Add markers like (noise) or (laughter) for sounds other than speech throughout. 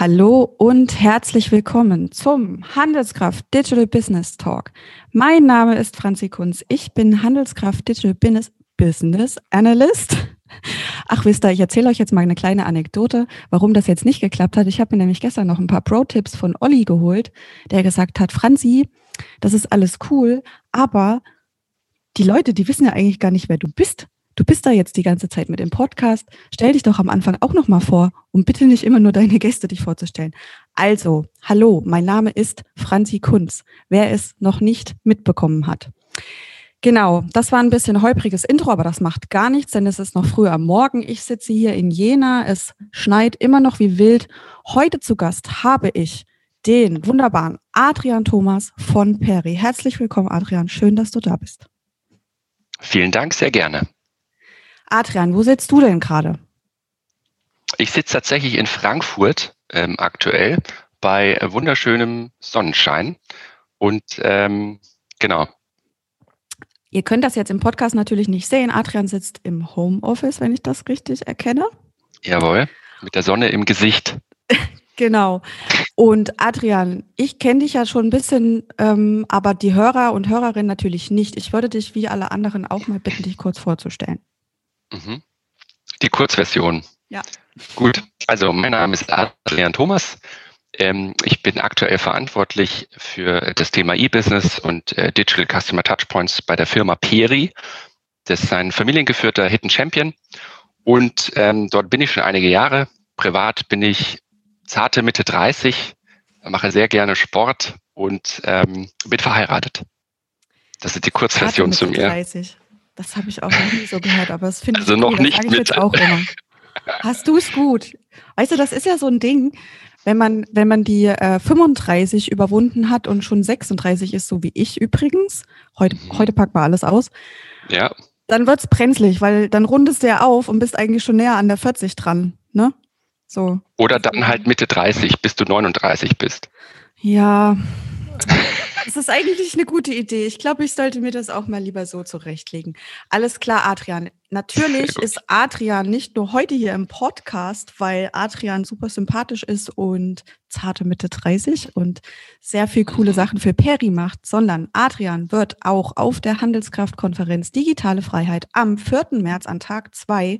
Hallo und herzlich willkommen zum Handelskraft Digital Business Talk. Mein Name ist Franzi Kunz. Ich bin Handelskraft Digital Business, Analyst. Ach, wisst ihr, ich erzähle euch jetzt mal eine kleine Anekdote, warum das jetzt nicht geklappt hat. Ich habe mir nämlich gestern noch ein paar Pro-Tipps von Olli geholt, der gesagt hat, Franzi, das ist alles cool, aber die Leute, die wissen ja eigentlich gar nicht, wer du bist. Du bist da jetzt die ganze Zeit mit dem Podcast. Stell dich doch am Anfang auch noch mal vor und bitte nicht immer nur deine Gäste dich vorzustellen. Also, hallo, mein Name ist Franzi Kunz. Wer es noch nicht mitbekommen hat. Genau, das war ein bisschen holpriges Intro, aber das macht gar nichts, denn es ist noch früh am Morgen. Ich sitze hier in Jena, es schneit immer noch wie wild. Heute zu Gast habe ich den wunderbaren Adrian Thomas von Peri. Herzlich willkommen, Adrian. Schön, dass du da bist. Vielen Dank, sehr gerne. Adrian, wo sitzt du denn gerade? Ich sitze tatsächlich in Frankfurt ähm, aktuell bei wunderschönem Sonnenschein. Und ähm, genau. Ihr könnt das jetzt im Podcast natürlich nicht sehen. Adrian sitzt im Homeoffice, wenn ich das richtig erkenne. Jawohl, mit der Sonne im Gesicht. (laughs) genau. Und Adrian, ich kenne dich ja schon ein bisschen, ähm, aber die Hörer und Hörerinnen natürlich nicht. Ich würde dich wie alle anderen auch mal bitten, dich kurz vorzustellen. Mhm. Die Kurzversion. Ja. Gut, also mein Name ist Adrian Thomas. Ähm, ich bin aktuell verantwortlich für das Thema E-Business und äh, Digital Customer Touchpoints bei der Firma Peri. Das ist ein familiengeführter Hidden Champion. Und ähm, dort bin ich schon einige Jahre. Privat bin ich zarte Mitte 30, mache sehr gerne Sport und ähm, bin verheiratet. Das ist die Kurzversion zu mir. 30. Das habe ich auch noch nie so gehört, aber das finde also ich noch gut. nicht mit. jetzt auch immer. Hast du es gut? Weißt du, das ist ja so ein Ding, wenn man, wenn man die äh, 35 überwunden hat und schon 36 ist, so wie ich übrigens, heute, mhm. heute packt man alles aus. Ja. Dann wird es brenzlig, weil dann rundest du ja auf und bist eigentlich schon näher an der 40 dran, ne? So. Oder dann halt Mitte 30, bis du 39 bist. Ja. Das ist eigentlich eine gute Idee. Ich glaube, ich sollte mir das auch mal lieber so zurechtlegen. Alles klar, Adrian. Natürlich ist Adrian nicht nur heute hier im Podcast, weil Adrian super sympathisch ist und zarte Mitte 30 und sehr viel coole Sachen für Peri macht, sondern Adrian wird auch auf der Handelskraftkonferenz Digitale Freiheit am 4. März an Tag 2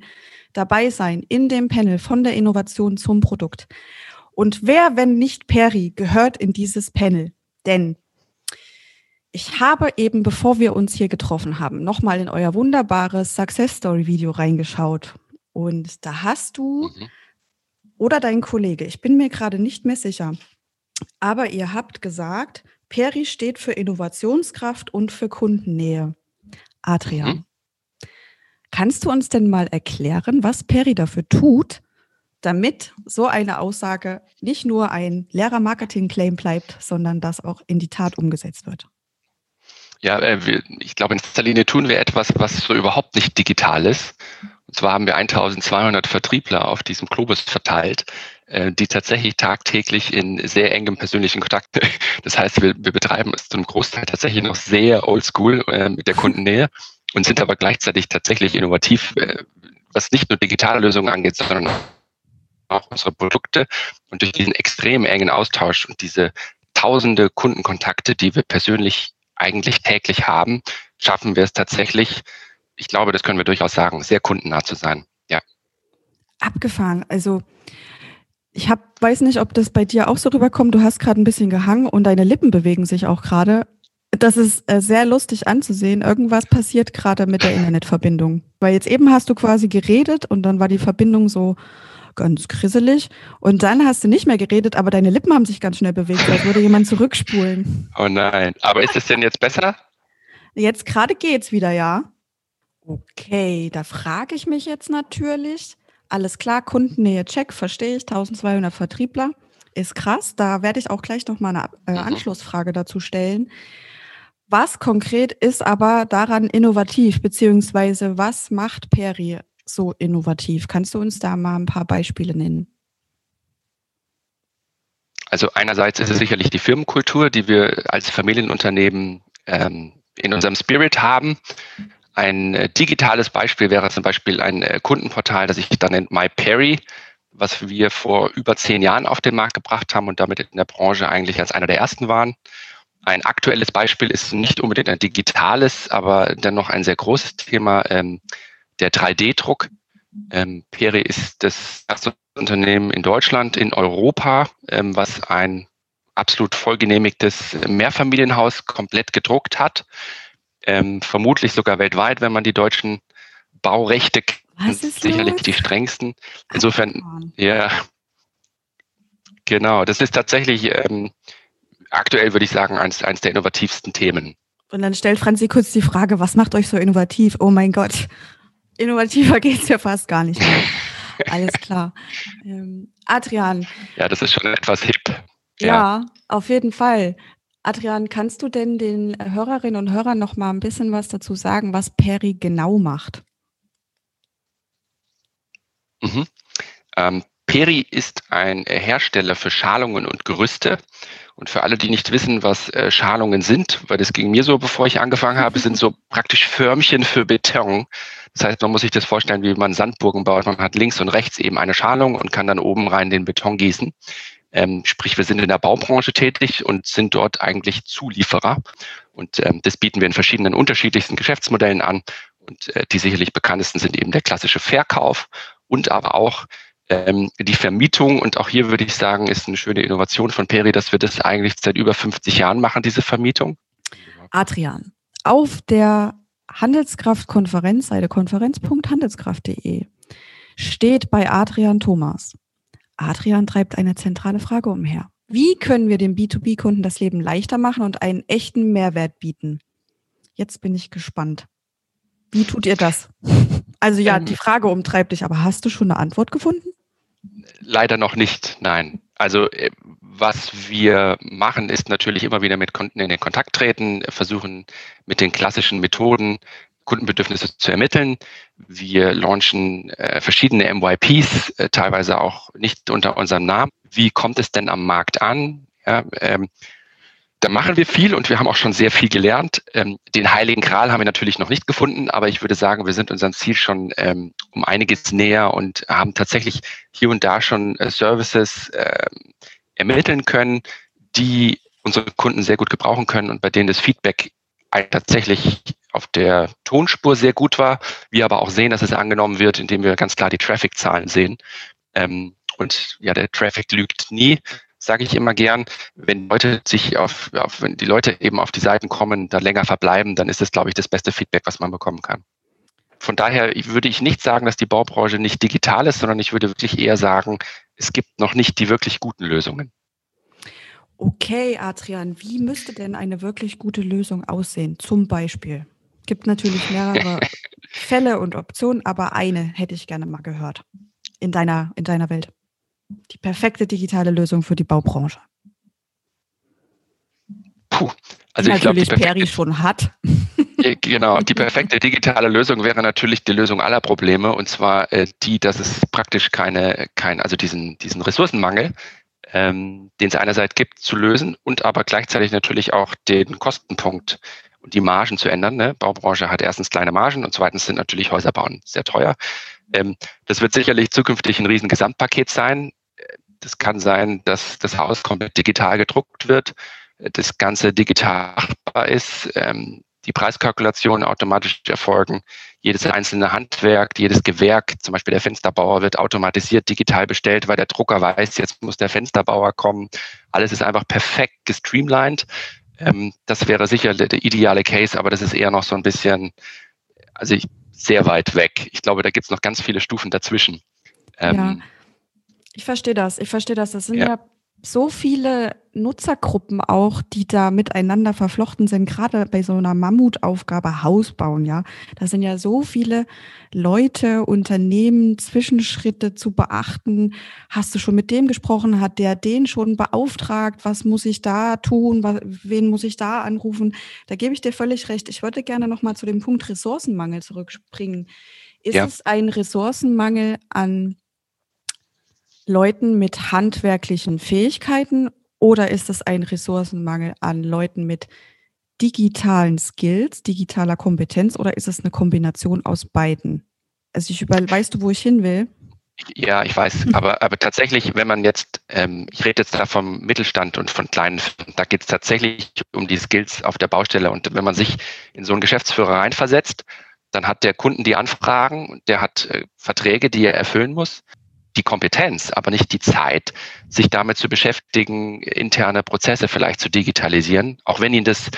dabei sein in dem Panel von der Innovation zum Produkt. Und wer, wenn nicht Peri, gehört in dieses Panel? Denn ich habe eben, bevor wir uns hier getroffen haben, nochmal in euer wunderbares Success Story Video reingeschaut. Und da hast du mhm. oder dein Kollege, ich bin mir gerade nicht mehr sicher, aber ihr habt gesagt, Peri steht für Innovationskraft und für Kundennähe. Adrian, mhm. kannst du uns denn mal erklären, was Peri dafür tut, damit so eine Aussage nicht nur ein leerer Marketing-Claim bleibt, sondern das auch in die Tat umgesetzt wird? Ja, äh, ich glaube, in erster Linie tun wir etwas, was so überhaupt nicht digital ist. Und zwar haben wir 1200 Vertriebler auf diesem Globus verteilt, äh, die tatsächlich tagtäglich in sehr engem persönlichen Kontakt, (laughs) das heißt, wir, wir betreiben es zum Großteil tatsächlich noch sehr oldschool äh, mit der Kundennähe und sind aber gleichzeitig tatsächlich innovativ, was nicht nur digitale Lösungen angeht, sondern auch unsere Produkte. Und durch diesen extrem engen Austausch und diese tausende Kundenkontakte, die wir persönlich eigentlich täglich haben, schaffen wir es tatsächlich, ich glaube, das können wir durchaus sagen, sehr kundennah zu sein. Ja. Abgefahren. Also ich hab, weiß nicht, ob das bei dir auch so rüberkommt. Du hast gerade ein bisschen gehangen und deine Lippen bewegen sich auch gerade. Das ist äh, sehr lustig anzusehen. Irgendwas passiert gerade mit der Internetverbindung. Weil jetzt eben hast du quasi geredet und dann war die Verbindung so ganz grisselig. Und dann hast du nicht mehr geredet, aber deine Lippen haben sich ganz schnell bewegt, als würde jemand zurückspulen. Oh nein. Aber ist es denn jetzt besser? Jetzt gerade geht's wieder, ja. Okay, da frage ich mich jetzt natürlich. Alles klar, Kundennähe check, verstehe ich. 1200 Vertriebler ist krass. Da werde ich auch gleich noch mal eine äh, mhm. Anschlussfrage dazu stellen. Was konkret ist aber daran innovativ, beziehungsweise was macht Peri so innovativ? Kannst du uns da mal ein paar Beispiele nennen? Also einerseits ist es sicherlich die Firmenkultur, die wir als Familienunternehmen ähm, in unserem Spirit haben. Ein äh, digitales Beispiel wäre zum Beispiel ein äh, Kundenportal, das sich dann nennt MyPerry. was wir vor über zehn Jahren auf den Markt gebracht haben und damit in der Branche eigentlich als einer der ersten waren. Ein aktuelles Beispiel ist nicht unbedingt ein digitales, aber dennoch ein sehr großes Thema, ähm, der 3D-Druck. Ähm, Peri ist das erste Unternehmen in Deutschland, in Europa, ähm, was ein absolut vollgenehmigtes Mehrfamilienhaus komplett gedruckt hat. Ähm, vermutlich sogar weltweit, wenn man die deutschen Baurechte kennt, sicherlich los? die strengsten. Insofern, ja, genau, das ist tatsächlich ähm, aktuell, würde ich sagen, eines, eines der innovativsten Themen. Und dann stellt Franzi kurz die Frage, was macht euch so innovativ? Oh mein Gott, innovativer geht es ja fast gar nicht mehr. Alles klar. Ähm, Adrian. Ja, das ist schon etwas hip. Ja. ja, auf jeden Fall. Adrian, kannst du denn den Hörerinnen und Hörern noch mal ein bisschen was dazu sagen, was Peri genau macht? Mhm. Ähm, Peri ist ein Hersteller für Schalungen und Gerüste. Und für alle, die nicht wissen, was äh, Schalungen sind, weil das ging mir so, bevor ich angefangen habe, sind so (laughs) praktisch Förmchen für Beton. Das heißt, man muss sich das vorstellen, wie man Sandburgen baut. Man hat links und rechts eben eine Schalung und kann dann oben rein den Beton gießen. Ähm, sprich, wir sind in der Baubranche tätig und sind dort eigentlich Zulieferer. Und ähm, das bieten wir in verschiedenen unterschiedlichsten Geschäftsmodellen an. Und äh, die sicherlich bekanntesten sind eben der klassische Verkauf und aber auch ähm, die Vermietung. Und auch hier würde ich sagen, ist eine schöne Innovation von Peri, dass wir das eigentlich seit über 50 Jahren machen, diese Vermietung. Adrian, auf der Handelskraft-Konferenzseite konferenz.handelskraft.de steht bei Adrian Thomas. Adrian treibt eine zentrale Frage umher. Wie können wir dem B2B-Kunden das Leben leichter machen und einen echten Mehrwert bieten? Jetzt bin ich gespannt. Wie tut ihr das? Also ja, ähm, die Frage umtreibt dich, aber hast du schon eine Antwort gefunden? Leider noch nicht, nein. Also äh, was wir machen, ist natürlich immer wieder mit Kunden in den Kontakt treten, versuchen mit den klassischen Methoden Kundenbedürfnisse zu ermitteln. Wir launchen äh, verschiedene MYPs, äh, teilweise auch nicht unter unserem Namen. Wie kommt es denn am Markt an? Ja, ähm, da machen wir viel und wir haben auch schon sehr viel gelernt. Ähm, den Heiligen Gral haben wir natürlich noch nicht gefunden, aber ich würde sagen, wir sind unserem Ziel schon ähm, um einiges näher und haben tatsächlich hier und da schon äh, Services äh, ermitteln können, die unsere Kunden sehr gut gebrauchen können und bei denen das Feedback tatsächlich auf der Tonspur sehr gut war. Wir aber auch sehen, dass es angenommen wird, indem wir ganz klar die Traffic-Zahlen sehen. Ähm, und ja, der Traffic lügt nie, sage ich immer gern. Wenn Leute sich auf, auf, wenn die Leute eben auf die Seiten kommen, da länger verbleiben, dann ist das, glaube ich, das beste Feedback, was man bekommen kann. Von daher würde ich nicht sagen, dass die Baubranche nicht digital ist, sondern ich würde wirklich eher sagen, es gibt noch nicht die wirklich guten Lösungen. Okay, Adrian, wie müsste denn eine wirklich gute Lösung aussehen? Zum Beispiel. Gibt natürlich mehrere (laughs) Fälle und Optionen, aber eine hätte ich gerne mal gehört in deiner, in deiner Welt. Die perfekte digitale Lösung für die Baubranche. Puh, also die ich natürlich glaub, Peri schon hat. (laughs) Genau, die (laughs) perfekte digitale Lösung wäre natürlich die Lösung aller Probleme und zwar äh, die, dass es praktisch keine, kein, also diesen, diesen Ressourcenmangel, ähm, den es einerseits gibt, zu lösen und aber gleichzeitig natürlich auch den Kostenpunkt und die Margen zu ändern. Ne? Baubranche hat erstens kleine Margen und zweitens sind natürlich Häuser bauen sehr teuer. Ähm, das wird sicherlich zukünftig ein riesen Gesamtpaket sein. Das kann sein, dass das Haus komplett digital gedruckt wird, das Ganze digital machbar ist, ähm, die Preiskalkulationen automatisch erfolgen. Jedes einzelne Handwerk, jedes Gewerk, zum Beispiel der Fensterbauer, wird automatisiert digital bestellt, weil der Drucker weiß, jetzt muss der Fensterbauer kommen. Alles ist einfach perfekt gestreamlined. Ähm, das wäre sicher der, der, ideale Case, aber das ist eher noch so ein bisschen, also ich, sehr weit weg. Ich glaube, da gibt es noch ganz viele Stufen dazwischen. Ähm, ja, ich verstehe das. Ich verstehe das. Das sind ja, ja so viele Nutzergruppen auch, die da miteinander verflochten sind, gerade bei so einer Mammutaufgabe Haus bauen, ja. Da sind ja so viele Leute, Unternehmen, Zwischenschritte zu beachten. Hast du schon mit dem gesprochen? Hat der den schon beauftragt? Was muss ich da tun? Wen muss ich da anrufen? Da gebe ich dir völlig recht. Ich würde gerne nochmal zu dem Punkt Ressourcenmangel zurückspringen. Ist ja. es ein Ressourcenmangel an Leuten mit handwerklichen Fähigkeiten oder ist es ein Ressourcenmangel an Leuten mit digitalen Skills, digitaler Kompetenz oder ist es eine Kombination aus beiden? Also ich über, weißt du, wo ich hin will? Ja, ich weiß, aber, aber tatsächlich, wenn man jetzt, ähm, ich rede jetzt da vom Mittelstand und von kleinen Firmen, da geht es tatsächlich um die Skills auf der Baustelle. Und wenn man sich in so einen Geschäftsführer reinversetzt, dann hat der Kunden die Anfragen, der hat äh, Verträge, die er erfüllen muss, die Kompetenz, aber nicht die Zeit, sich damit zu beschäftigen, interne Prozesse vielleicht zu digitalisieren, auch wenn ihn das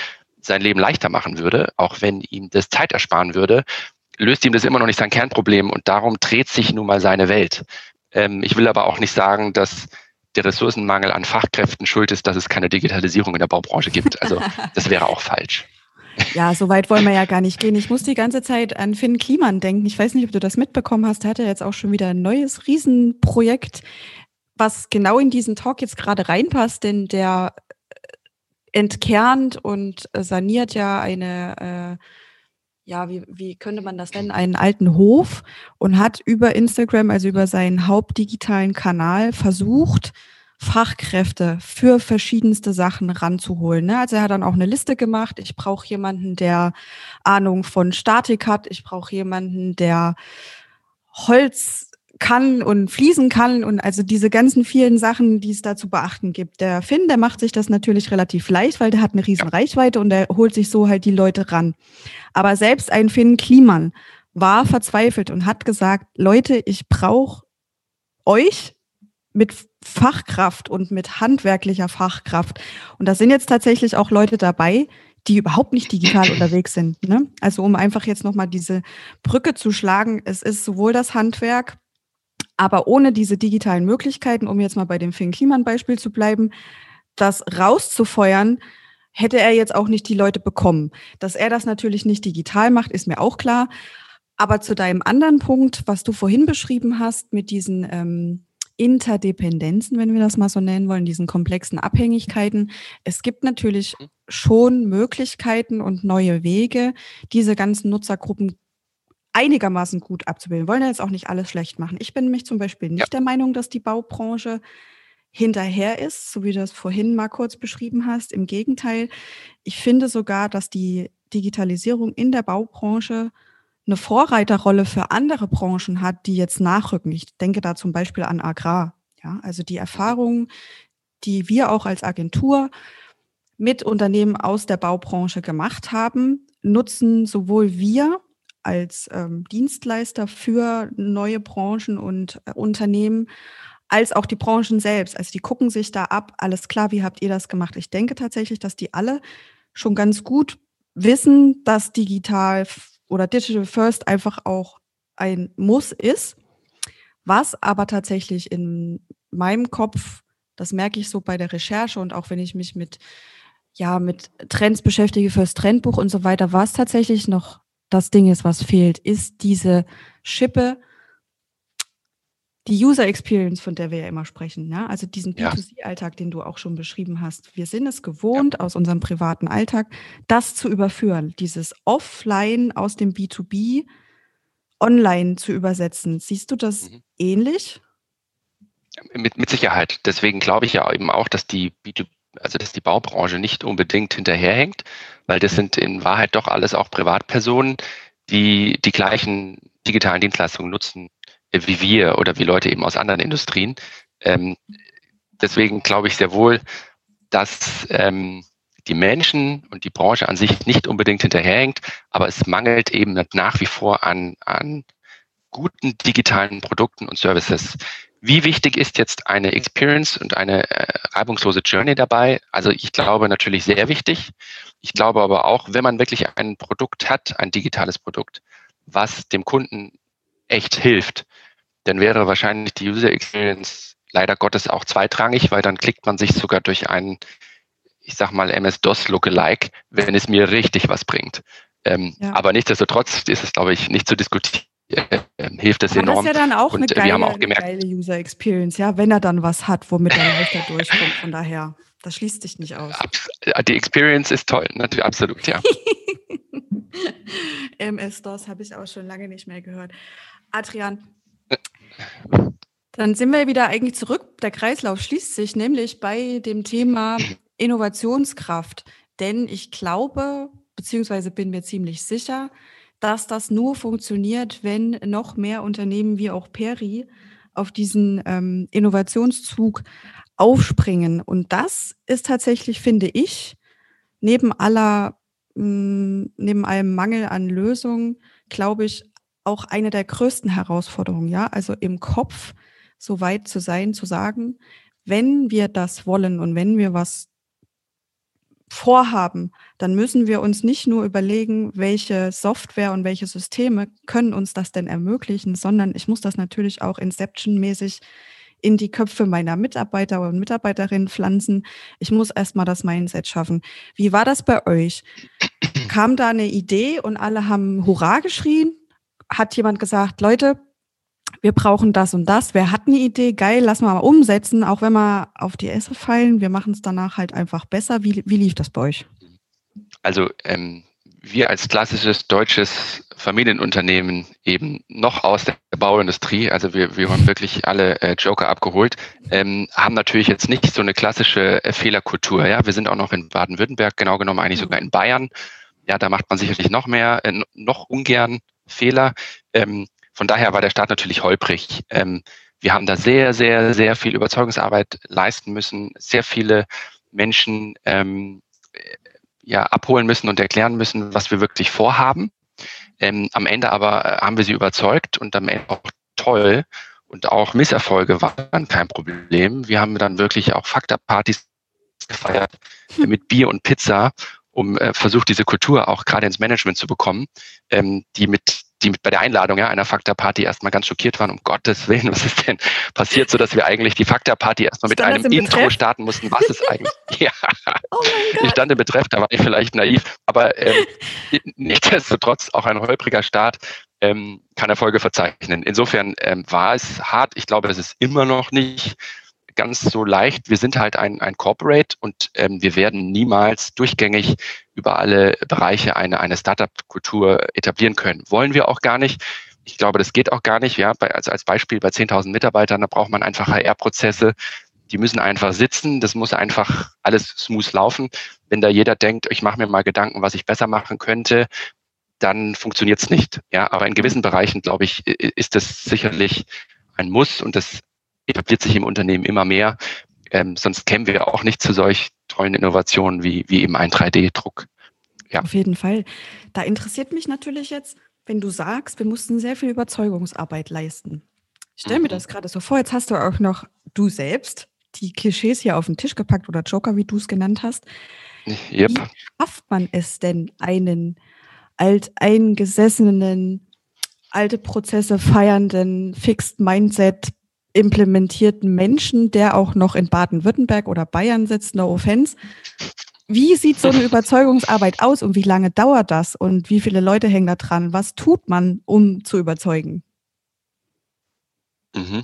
sein Leben leichter machen würde, auch wenn ihm das Zeit ersparen würde, löst ihm das immer noch nicht sein Kernproblem und darum dreht sich nun mal seine Welt. Ähm, ich will aber auch nicht sagen, dass der Ressourcenmangel an Fachkräften schuld ist, dass es keine Digitalisierung in der Baubranche gibt. Also das wäre auch falsch. Ja, so weit wollen wir ja gar nicht gehen. Ich muss die ganze Zeit an Finn Kliman denken. Ich weiß nicht, ob du das mitbekommen hast. Er hat ja jetzt auch schon wieder ein neues Riesenprojekt, was genau in diesen Talk jetzt gerade reinpasst, denn der entkernt und saniert ja eine äh, ja, wie, wie könnte man das nennen, einen alten Hof und hat über Instagram, also über seinen hauptdigitalen Kanal versucht, Fachkräfte für verschiedenste Sachen ranzuholen. Ne? Also er hat dann auch eine Liste gemacht. Ich brauche jemanden, der Ahnung von Statik hat. Ich brauche jemanden, der Holz kann und fließen kann und also diese ganzen vielen Sachen, die es da zu beachten gibt. Der Finn, der macht sich das natürlich relativ leicht, weil der hat eine riesen Reichweite und der holt sich so halt die Leute ran. Aber selbst ein Finn Kliman war verzweifelt und hat gesagt, Leute, ich brauche euch mit Fachkraft und mit handwerklicher Fachkraft. Und da sind jetzt tatsächlich auch Leute dabei, die überhaupt nicht digital (clears throat) unterwegs sind. Ne? Also um einfach jetzt nochmal diese Brücke zu schlagen, es ist sowohl das Handwerk, aber ohne diese digitalen Möglichkeiten, um jetzt mal bei dem Finn Kliman-Beispiel zu bleiben, das rauszufeuern, hätte er jetzt auch nicht die Leute bekommen. Dass er das natürlich nicht digital macht, ist mir auch klar. Aber zu deinem anderen Punkt, was du vorhin beschrieben hast, mit diesen ähm, Interdependenzen, wenn wir das mal so nennen wollen, diesen komplexen Abhängigkeiten. Es gibt natürlich mhm. schon Möglichkeiten und neue Wege, diese ganzen Nutzergruppen einigermaßen gut abzubilden. Wir wollen ja jetzt auch nicht alles schlecht machen. Ich bin nämlich zum Beispiel nicht ja. der Meinung, dass die Baubranche hinterher ist, so wie du das vorhin mal kurz beschrieben hast. Im Gegenteil, ich finde sogar, dass die Digitalisierung in der Baubranche eine Vorreiterrolle für andere Branchen hat, die jetzt nachrücken. Ich denke da zum Beispiel an Agrar. Ja, also die Erfahrungen, die wir auch als Agentur mit Unternehmen aus der Baubranche gemacht haben, nutzen sowohl wir als ähm, Dienstleister für neue Branchen und äh, Unternehmen, als auch die Branchen selbst. Also die gucken sich da ab, alles klar, wie habt ihr das gemacht? Ich denke tatsächlich, dass die alle schon ganz gut wissen, dass digital oder Digital First einfach auch ein Muss ist, was aber tatsächlich in meinem Kopf, das merke ich so bei der Recherche und auch wenn ich mich mit ja, mit Trends beschäftige fürs Trendbuch und so weiter, was tatsächlich noch das Ding ist, was fehlt, ist diese Schippe, die User Experience, von der wir ja immer sprechen, ja? also diesen B2C-Alltag, den du auch schon beschrieben hast. Wir sind es gewohnt, ja. aus unserem privaten Alltag, das zu überführen, dieses Offline aus dem B2B online zu übersetzen. Siehst du das mhm. ähnlich? Mit, mit Sicherheit. Deswegen glaube ich ja eben auch, dass die B2B also dass die Baubranche nicht unbedingt hinterherhängt, weil das sind in Wahrheit doch alles auch Privatpersonen, die die gleichen digitalen Dienstleistungen nutzen wie wir oder wie Leute eben aus anderen Industrien. Ähm, deswegen glaube ich sehr wohl, dass ähm, die Menschen und die Branche an sich nicht unbedingt hinterherhängt, aber es mangelt eben nach wie vor an, an guten digitalen Produkten und Services. Wie wichtig ist jetzt eine Experience und eine äh, reibungslose Journey dabei? Also ich glaube natürlich sehr wichtig. Ich glaube aber auch, wenn man wirklich ein Produkt hat, ein digitales Produkt, was dem Kunden echt hilft, dann wäre wahrscheinlich die User Experience leider Gottes auch zweitrangig, weil dann klickt man sich sogar durch einen, ich sag mal, MS-DOS Lookalike, wenn es mir richtig was bringt. Ähm, ja. Aber nichtsdestotrotz ist es, glaube ich, nicht zu diskutieren äh, hilft es enorm. Das ist ja dann auch, und, eine, geile, auch gemerkt, geile User Experience, ja, wenn er dann was hat, womit er leichter (laughs) durchkommt. Von daher, das schließt sich nicht aus. Die Experience ist toll, natürlich, absolut, ja. (laughs) MS-DOS habe ich auch schon lange nicht mehr gehört. Adrian, dann sind wir wieder eigentlich zurück. Der Kreislauf schließt sich nämlich bei dem Thema (clears throat) Innovationskraft. Denn ich glaube, beziehungsweise bin mir ziemlich sicher, dass das nur funktioniert, wenn noch mehr Unternehmen wie auch Peri auf diesen ähm, Innovationszug aufspringen. Und das ist tatsächlich, finde ich, neben aller, mh, mm, neben allem Mangel an Lösungen, glaube ich, auch eine der größten Herausforderungen, ja, also im Kopf so weit zu sein, zu sagen, wenn wir das wollen und wenn wir was vorhaben, dann müssen wir uns nicht nur überlegen, welche Software und welche Systeme können uns das denn ermöglichen, sondern ich muss das natürlich auch Inception-mäßig in die Köpfe meiner Mitarbeiter und Mitarbeiterinnen pflanzen. Ich muss erstmal das Mindset schaffen. Wie war das bei euch? Kam da eine Idee und alle haben Hurra geschrien? Hat jemand gesagt, Leute, wir brauchen das und das. Wer hat eine Idee? Geil, lass mal umsetzen, auch wenn wir auf die Esse fallen. Wir machen es danach halt einfach besser. Wie, wie lief das bei euch? Also ähm, wir als klassisches deutsches Familienunternehmen eben noch aus der Bauindustrie, also wir, wir haben wirklich alle äh, Joker abgeholt, ähm, haben natürlich jetzt nicht so eine klassische äh, Fehlerkultur. Ja, wir sind auch noch in Baden-Württemberg, genau genommen eigentlich sogar in Bayern. Ja, da macht man sicherlich noch mehr, äh, noch ungern Fehler. Ähm, von daher war der Start natürlich holprig. Ähm, wir haben da sehr, sehr, sehr viel Überzeugungsarbeit leisten müssen, sehr viele Menschen ähm, ja, abholen müssen und erklären müssen, was wir wirklich vorhaben. Ähm, am Ende aber äh, haben wir sie überzeugt und am Ende auch toll. Und auch Misserfolge waren kein Problem. Wir haben dann wirklich auch Fakta-Partys gefeiert (laughs) mit Bier und Pizza, um äh, versucht, diese Kultur auch gerade ins Management zu bekommen, ähm, die mit die bei der Einladung ja, einer Fakta-Party erstmal ganz schockiert waren, um Gottes Willen, was ist denn passiert, so dass wir eigentlich die Fakta-Party erstmal mit einem Intro Betreff? starten mussten, was ist eigentlich. (laughs) ja, oh ich stand im Betreff, da war ich vielleicht naiv, aber ähm, (laughs) nichtsdestotrotz auch ein holpriger Start ähm, kann Erfolge verzeichnen. Insofern ähm, war es hart. Ich glaube, es ist immer noch nicht ganz so leicht. Wir sind halt ein, ein Corporate und ähm, wir werden niemals durchgängig über alle Bereiche eine, eine Startup-Kultur etablieren können. Wollen wir auch gar nicht. Ich glaube, das geht auch gar nicht. Ja, bei, also als Beispiel bei 10.000 Mitarbeitern, da braucht man einfach HR-Prozesse. Die müssen einfach sitzen. Das muss einfach alles smooth laufen. Wenn da jeder denkt, ich mache mir mal Gedanken, was ich besser machen könnte, dann funktioniert es nicht. Ja, aber in gewissen Bereichen, glaube ich, ist das sicherlich ein Muss und das etabliert sich im Unternehmen immer mehr. Ähm, sonst kämen wir auch nicht zu solch tollen Innovationen wie, wie eben ein 3D-Druck. Ja. Auf jeden Fall. Da interessiert mich natürlich jetzt, wenn du sagst, wir mussten sehr viel Überzeugungsarbeit leisten. Ich stelle mhm. mir das gerade so vor, jetzt hast du auch noch du selbst die Klischees hier auf den Tisch gepackt oder Joker, wie du es genannt hast. Yep. Wie schafft man es denn, einen alteingesessenen, alte Prozesse feiernden, Fixed Mindset implementierten Menschen, der auch noch in Baden-Württemberg oder Bayern sitzt, no offense. Wie sieht so eine (laughs) Überzeugungsarbeit aus und wie lange dauert das und wie viele Leute hängen da dran? Was tut man, um zu überzeugen? Mhm.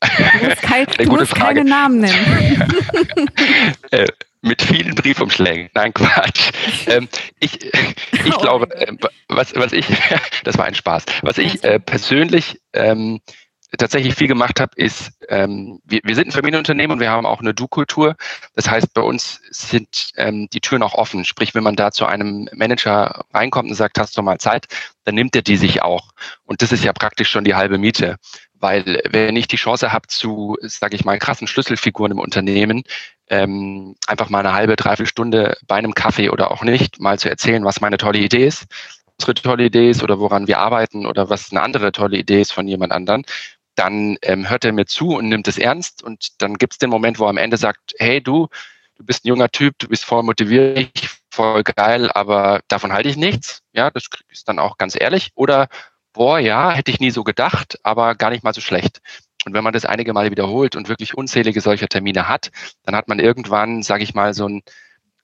Du musst, kein, (laughs) du musst keine Namen nennen. (laughs) äh, mit vielen Briefumschlägen. Nein, Quatsch. Ähm, ich ich oh glaube, äh, was, was ich, das war ein Spaß, was ich äh, persönlich ähm, tatsächlich viel gemacht habe, ist, ähm, wir, wir sind ein Familienunternehmen und wir haben auch eine Du-Kultur. Das heißt, bei uns sind ähm, die Türen auch offen. Sprich, wenn man da zu einem Manager reinkommt und sagt, hast du mal Zeit, dann nimmt er die sich auch. Und das ist ja praktisch schon die halbe Miete. Weil wenn ich die Chance habe zu, sage ich mal, krassen Schlüsselfiguren im Unternehmen, ähm, einfach mal eine halbe, dreiviertel Stunde bei einem Kaffee oder auch nicht, mal zu erzählen, was meine tolle Idee ist, unsere tolle Idee ist oder woran wir arbeiten oder was eine andere tolle Idee ist von jemand anderen, dann ähm, hört er mir zu und nimmt es ernst und dann gibt es den Moment, wo er am Ende sagt, hey du, du bist ein junger Typ, du bist voll motiviert, voll geil, aber davon halte ich nichts. Ja, das ist dann auch ganz ehrlich. Oder, boah, ja, hätte ich nie so gedacht, aber gar nicht mal so schlecht. Und wenn man das einige Male wiederholt und wirklich unzählige solcher Termine hat, dann hat man irgendwann, sage ich mal, so ein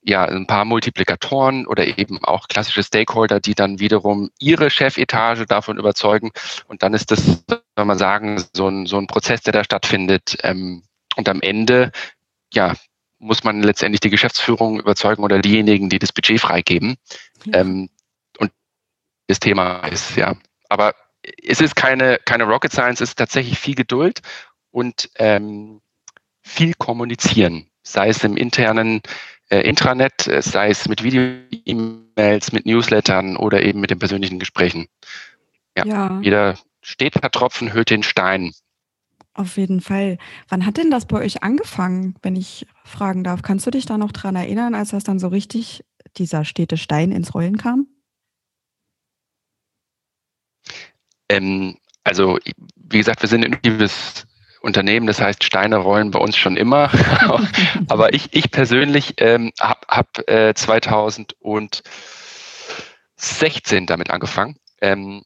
ja, ein paar Multiplikatoren oder eben auch klassische Stakeholder, die dann wiederum ihre Chefetage davon überzeugen. Und dann ist das, soll man sagen, so ein, so ein Prozess, der da stattfindet. Ähm, und am Ende, ja, muss man letztendlich die Geschäftsführung überzeugen oder diejenigen, die das Budget freigeben. Ja. Ähm, und das Thema ist, ja. Aber es ist keine, keine Rocket Science, es ist tatsächlich viel Geduld und ähm, viel kommunizieren, sei es im internen äh, Intranet, äh, sei es mit Video-E-Mails, mit Newslettern oder eben mit den persönlichen Gesprächen. Ja, ja. Jeder steter Tropfen hüllt den Stein. Auf jeden Fall. Wann hat denn das bei euch angefangen, wenn ich fragen darf? Kannst du dich da noch dran erinnern, als das dann so richtig dieser stete Stein ins Rollen kam? Ähm, also, wie gesagt, wir sind ein innovatives Unternehmen, das heißt, Steine rollen bei uns schon immer. (laughs) Aber ich, ich persönlich ähm, habe hab, äh, 2016 damit angefangen. Ähm,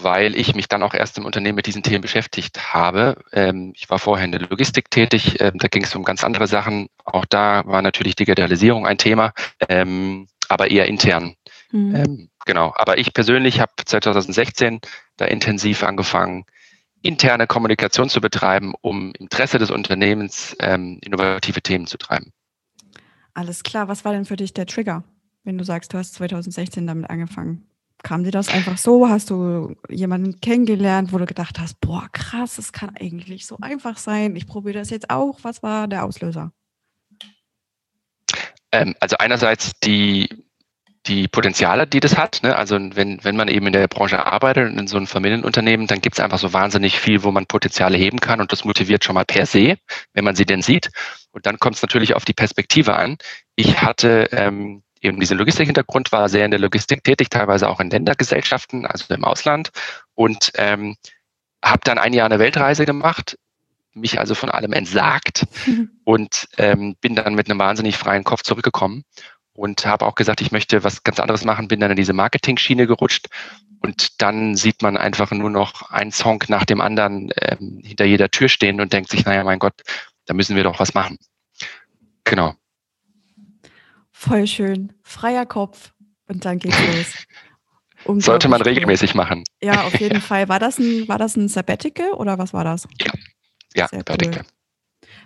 weil ich mich dann auch erst im Unternehmen mit diesen Themen beschäftigt habe. Ähm, ich war vorher in der Logistik tätig, ähm, da ging es um ganz andere Sachen. Auch da war natürlich Digitalisierung ein Thema, ähm, aber eher intern. Mhm. genau, aber ich persönlich habe 2016 da intensiv angefangen, interne Kommunikation zu betreiben, um im Interesse des Unternehmens innovative Themen zu treiben. Alles klar, was war denn für dich der Trigger, wenn du sagst, du hast 2016 damit angefangen? Kam dir das einfach so? Hast du jemanden kennengelernt, wo du gedacht hast, boah, krass, das kann eigentlich so einfach sein. Ich probiere das jetzt auch. Was war der Auslöser? Ähm, also einerseits die, die Potenziale, die das hat. Ne? Also wenn, wenn man eben in der Branche arbeitet und in so einem Familienunternehmen, dann gibt es einfach so wahnsinnig viel, wo man Potenziale heben kann und das motiviert schon mal per se, wenn man sie denn sieht. Und dann kommt es natürlich auf die Perspektive an. Ich hatte ähm, eben diesen Logistikhintergrund, war sehr in der Logistik tätig, teilweise auch in Ländergesellschaften, also im Ausland und ähm, habe dann ein Jahr eine Weltreise gemacht, mich also von allem entsagt mhm. und ähm, bin dann mit einem wahnsinnig freien Kopf zurückgekommen und habe auch gesagt, ich möchte was ganz anderes machen, bin dann in diese Marketing-Schiene gerutscht und dann sieht man einfach nur noch einen Song nach dem anderen ähm, hinter jeder Tür stehen und denkt sich, naja, mein Gott, da müssen wir doch was machen. Genau. Voll schön. Freier Kopf. Und dann geht's (laughs) los. Sollte man regelmäßig machen. Ja, auf jeden (laughs) Fall. War das ein, war das ein Sabbatical oder was war das? Ja, ja Sabbatical. Cool.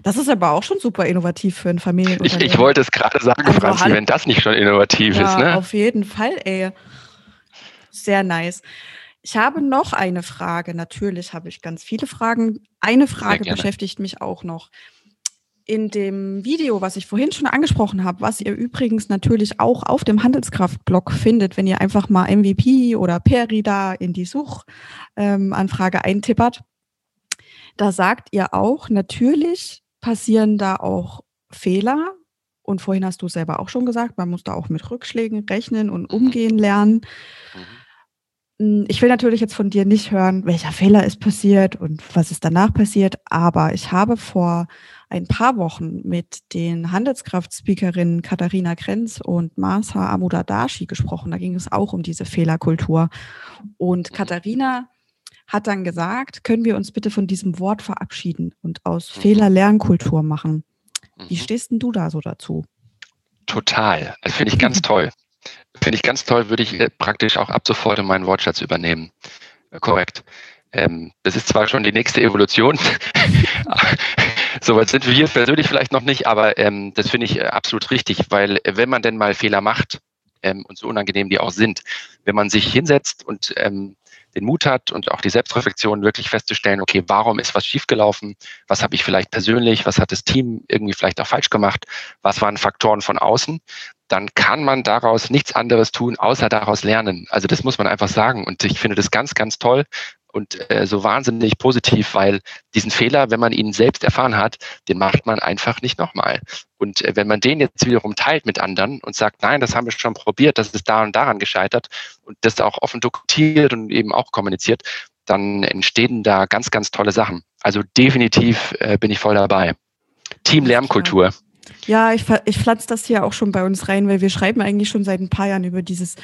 Das ist aber auch schon super innovativ für ein Familienunternehmen. Ich, ich wollte es gerade sagen, also, Franzi, wenn das nicht schon innovativ ja, ist. Ne? Auf jeden Fall, ey. Sehr nice. Ich habe noch eine Frage. Natürlich habe ich ganz viele Fragen. Eine Frage beschäftigt mich auch noch in dem Video, was ich vorhin schon angesprochen habe, was ihr übrigens natürlich auch auf dem Handelskraft-Blog findet, wenn ihr einfach mal MVP oder Peri da in die Suchanfrage ähm, eintippert, da sagt ihr auch, natürlich passieren da auch Fehler. Und vorhin hast du selber auch schon gesagt, man muss da auch mit Rückschlägen rechnen und umgehen lernen. Mhm. Ich will natürlich jetzt von dir nicht hören, welcher Fehler ist passiert und was ist danach passiert, aber ich habe vor ein paar Wochen mit den Handelskraft-Speakerinnen Katharina Krenz und Masa Amudadashi gesprochen. Da ging es auch um diese Fehlerkultur. Und Katharina hat dann gesagt, können wir uns bitte von diesem Wort verabschieden und aus mhm. Fehler Lernkultur machen. Wie mhm. stehst denn du da so dazu? Total. Das finde ich ganz (laughs) toll. Finde ich ganz toll, würde ich äh, praktisch auch ab sofort in meinen Wortschatz übernehmen. Äh, korrekt. Ähm, das ist zwar schon die nächste Evolution, (laughs) Soweit sind wir hier persönlich vielleicht noch nicht, aber ähm, das finde ich äh, absolut richtig, weil äh, wenn man denn mal Fehler macht, ähm, und so unangenehm die auch sind, wenn man sich hinsetzt und ähm, den Mut hat und auch die Selbstreflexion wirklich festzustellen, okay, warum ist was schiefgelaufen? Was habe ich vielleicht persönlich? Was hat das Team irgendwie vielleicht auch falsch gemacht? Was waren Faktoren von außen? Dann kann man daraus nichts anderes tun, außer daraus lernen. Also das muss man einfach sagen. Und ich finde das ganz, ganz toll, und äh, so wahnsinnig positiv, weil diesen Fehler, wenn man ihn selbst erfahren hat, den macht man einfach nicht nochmal. Und äh, wenn man den jetzt wiederum teilt mit anderen und sagt, nein, das haben wir schon probiert, das ist da und daran gescheitert und das auch offen dokumentiert und eben auch kommuniziert, dann entstehen da ganz, ganz tolle Sachen. Also definitiv äh, bin ich voll dabei. Team Lernkultur. Ja, ich, ich pflanze das hier auch schon bei uns rein, weil wir schreiben eigentlich schon seit ein paar Jahren über dieses,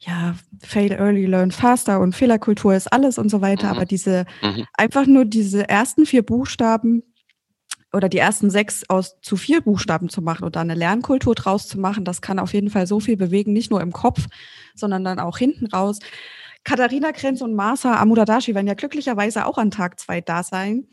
ja, Fail Early, Learn Faster und Fehlerkultur ist alles und so weiter. Mhm. Aber diese, mhm. einfach nur diese ersten vier Buchstaben oder die ersten sechs aus zu vier Buchstaben zu machen und da eine Lernkultur draus zu machen, das kann auf jeden Fall so viel bewegen, nicht nur im Kopf, sondern dann auch hinten raus. Katharina Krenz und Marsa Amudadashi werden ja glücklicherweise auch an Tag zwei da sein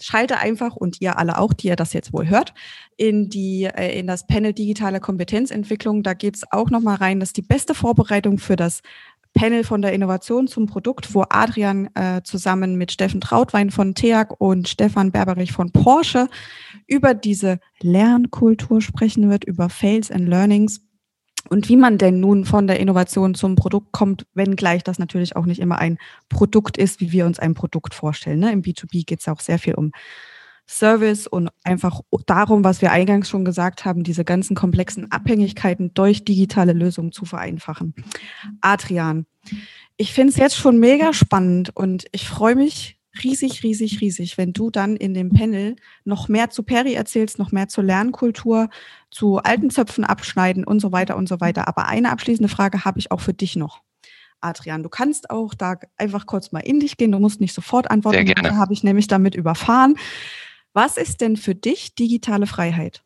schalte einfach und ihr alle auch, die ihr das jetzt wohl hört, in die äh, in das Panel digitale Kompetenzentwicklung. Da geht es auch noch mal rein. Das ist die beste Vorbereitung für das Panel von der Innovation zum Produkt, wo Adrian äh, zusammen mit Steffen Trautwein von TEAG und Stefan Berberich von Porsche über diese Lernkultur sprechen wird, über Fails and Learnings. Und wie man denn nun von der Innovation zum Produkt kommt, wenngleich das natürlich auch nicht immer ein Produkt ist, wie wir uns ein Produkt vorstellen. Ne? Im B2B geht es auch sehr viel um Service und einfach darum, was wir eingangs schon gesagt haben, diese ganzen komplexen Abhängigkeiten durch digitale Lösungen zu vereinfachen. Adrian, ich finde es jetzt schon mega spannend und ich freue mich riesig, riesig, riesig, wenn du dann in dem Panel noch mehr zu Peri erzählst, noch mehr zur Lernkultur, zu alten Zöpfen abschneiden und so weiter und so weiter. Aber eine abschließende Frage habe ich auch für dich noch. Adrian, du kannst auch da einfach kurz mal in dich gehen. Du musst nicht sofort antworten. Sehr gerne. habe ich nämlich damit überfahren. Was ist denn für dich digitale Freiheit?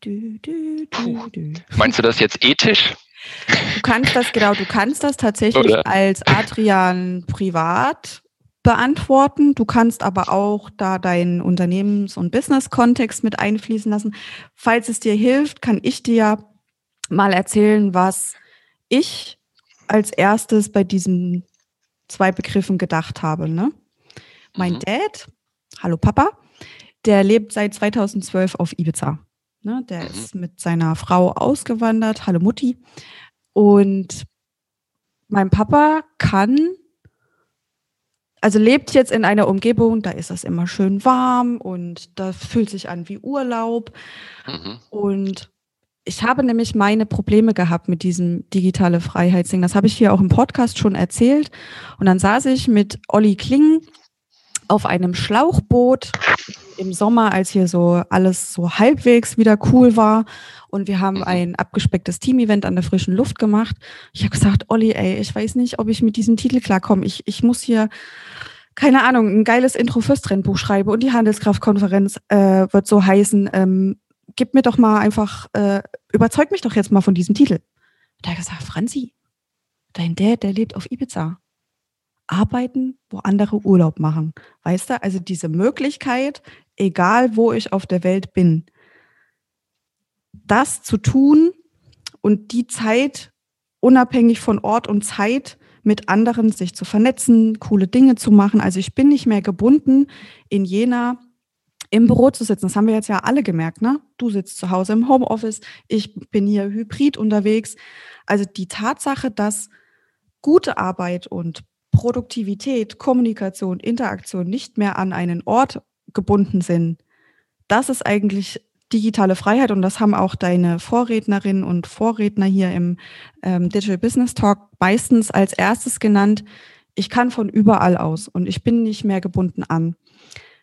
Du, du, du, Meinst du das jetzt ethisch? Du kannst das, genau, du kannst das tatsächlich Oder? als Adrian privat beantworten. Du kannst aber auch da deinen Unternehmens- und Business-Kontext mit einfließen lassen. Falls es dir hilft, kann ich dir mal erzählen, was ich als erstes bei diesen zwei Begriffen gedacht habe. Ne? Mein mhm. Dad, hallo Papa, der lebt seit 2012 auf Ibiza. Ne? Der mhm. ist mit seiner Frau ausgewandert, hallo Mutti. Und mein Papa kann, also lebt jetzt in einer Umgebung, da ist es immer schön warm und da fühlt sich an wie Urlaub. Mhm. Und ich habe nämlich meine Probleme gehabt mit diesem digitale Freiheitsding. Das habe ich hier auch im Podcast schon erzählt. Und dann saß ich mit Olli Kling auf einem Schlauchboot im Sommer, als hier so alles so halbwegs wieder cool war. Und wir haben mhm. ein abgespecktes Team-Event an der frischen Luft gemacht. Ich habe gesagt, Olli, ey, ich weiß nicht, ob ich mit diesem Titel klarkomme. Ich, ich muss hier, keine Ahnung, ein geiles Intro fürs Trendbuch schreiben und die Handelskraftkonferenz äh, wird so heißen, ähm, gib mir doch mal einfach, äh, überzeug mich doch jetzt mal von diesem Titel. Da hat er gesagt, Franzi, dein Dad, der lebt auf Ibiza arbeiten, wo andere Urlaub machen. Weißt du, also diese Möglichkeit, egal wo ich auf der Welt bin, das zu tun und die Zeit unabhängig von Ort und Zeit mit anderen sich zu vernetzen, coole Dinge zu machen. Also ich bin nicht mehr gebunden, in Jena im Büro zu sitzen. Das haben wir jetzt ja alle gemerkt, ne? Du sitzt zu Hause im Homeoffice, ich bin hier hybrid unterwegs. Also die Tatsache, dass gute Arbeit und Produktivität, Kommunikation, Interaktion nicht mehr an einen Ort gebunden sind, das ist eigentlich digitale Freiheit und das haben auch deine Vorrednerinnen und Vorredner hier im ähm, Digital Business Talk meistens als erstes genannt. Ich kann von überall aus und ich bin nicht mehr gebunden an.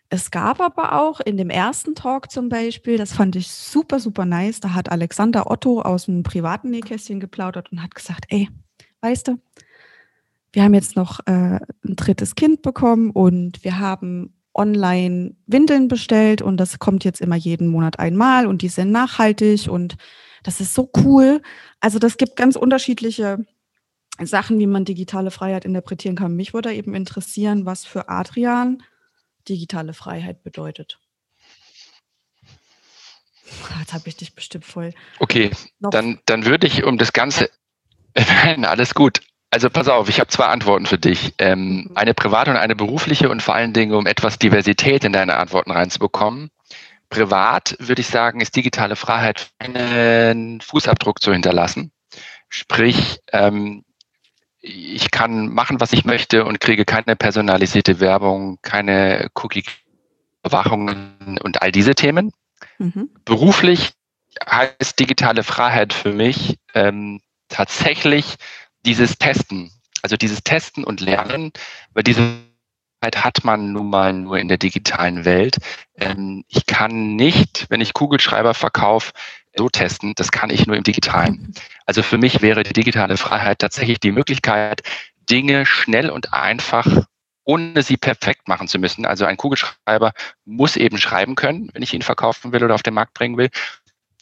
Es gab aber auch in dem ersten Talk zum Beispiel, das fand ich super, super nice, da hat Alexander Otto aus dem privaten Nähkästchen geplaudert und hat gesagt, ey, weißt du, wir haben jetzt noch äh, ein drittes Kind bekommen und wir haben online Windeln bestellt und das kommt jetzt immer jeden Monat einmal und die sind nachhaltig und das ist so cool. Also das gibt ganz unterschiedliche Sachen, wie man digitale Freiheit interpretieren kann. Mich würde eben interessieren, was für Adrian digitale Freiheit bedeutet. Jetzt habe ich dich bestimmt voll. Okay, dann, dann würde ich um das Ganze. Nein, (laughs) alles gut. Also pass auf, ich habe zwei Antworten für dich. Ähm, mhm. eine private und eine berufliche und vor allen Dingen, um etwas Diversität in deine Antworten reinzubekommen. Privat würde ich sagen, ist digitale Freiheit einen Fußabdruck zu hinterlassen. Sprich, ähm, ich kann machen, was ich möchte und kriege keine personalisierte Werbung, keine Cookie-Überwachungen und all diese Themen. Mhm. Beruflich heißt digitale Freiheit für mich ähm, tatsächlich dieses Testen, also dieses Testen und Lernen, weil diese hat man nun mal nur in der digitalen Welt. Ähm, ich kann nicht, wenn ich Kugelschreiber verkaufe, so testen. Das kann ich nur im Digitalen. Also für mich wäre die digitale Freiheit tatsächlich die Möglichkeit, Dinge schnell und einfach ohne sie perfekt machen zu müssen. Also ein Kugelschreiber muss eben schreiben können, wenn ich ihn verkaufen will oder auf den Markt bringen will.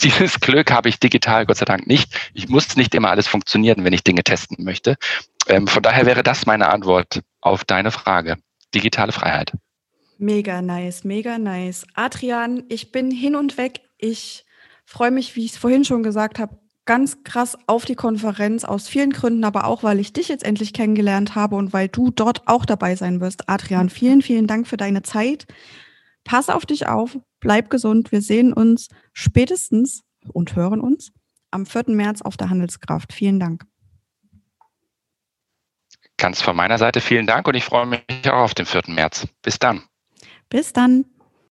Dieses Glück habe ich digital Gott sei Dank nicht. Ich muss nicht immer alles funktionieren, wenn ich Dinge testen möchte. Ähm, von daher wäre das meine Antwort auf deine Frage. Digitale Freiheit. Mega nice, mega nice. Adrian, ich bin hin und weg. Ich freue mich, wie ich es vorhin schon gesagt habe, ganz krass auf die Konferenz aus vielen Gründen, aber auch, weil ich dich jetzt endlich kennengelernt habe und weil du dort auch dabei sein wirst. Adrian, vielen, vielen Dank für deine Zeit. Pass auf dich auf, bleib gesund. Wir sehen uns spätestens und hören uns am 4. März auf der Handelskraft. Vielen Dank. Ganz von meiner Seite vielen Dank und ich freue mich auch auf den 4. März. Bis dann. Bis dann.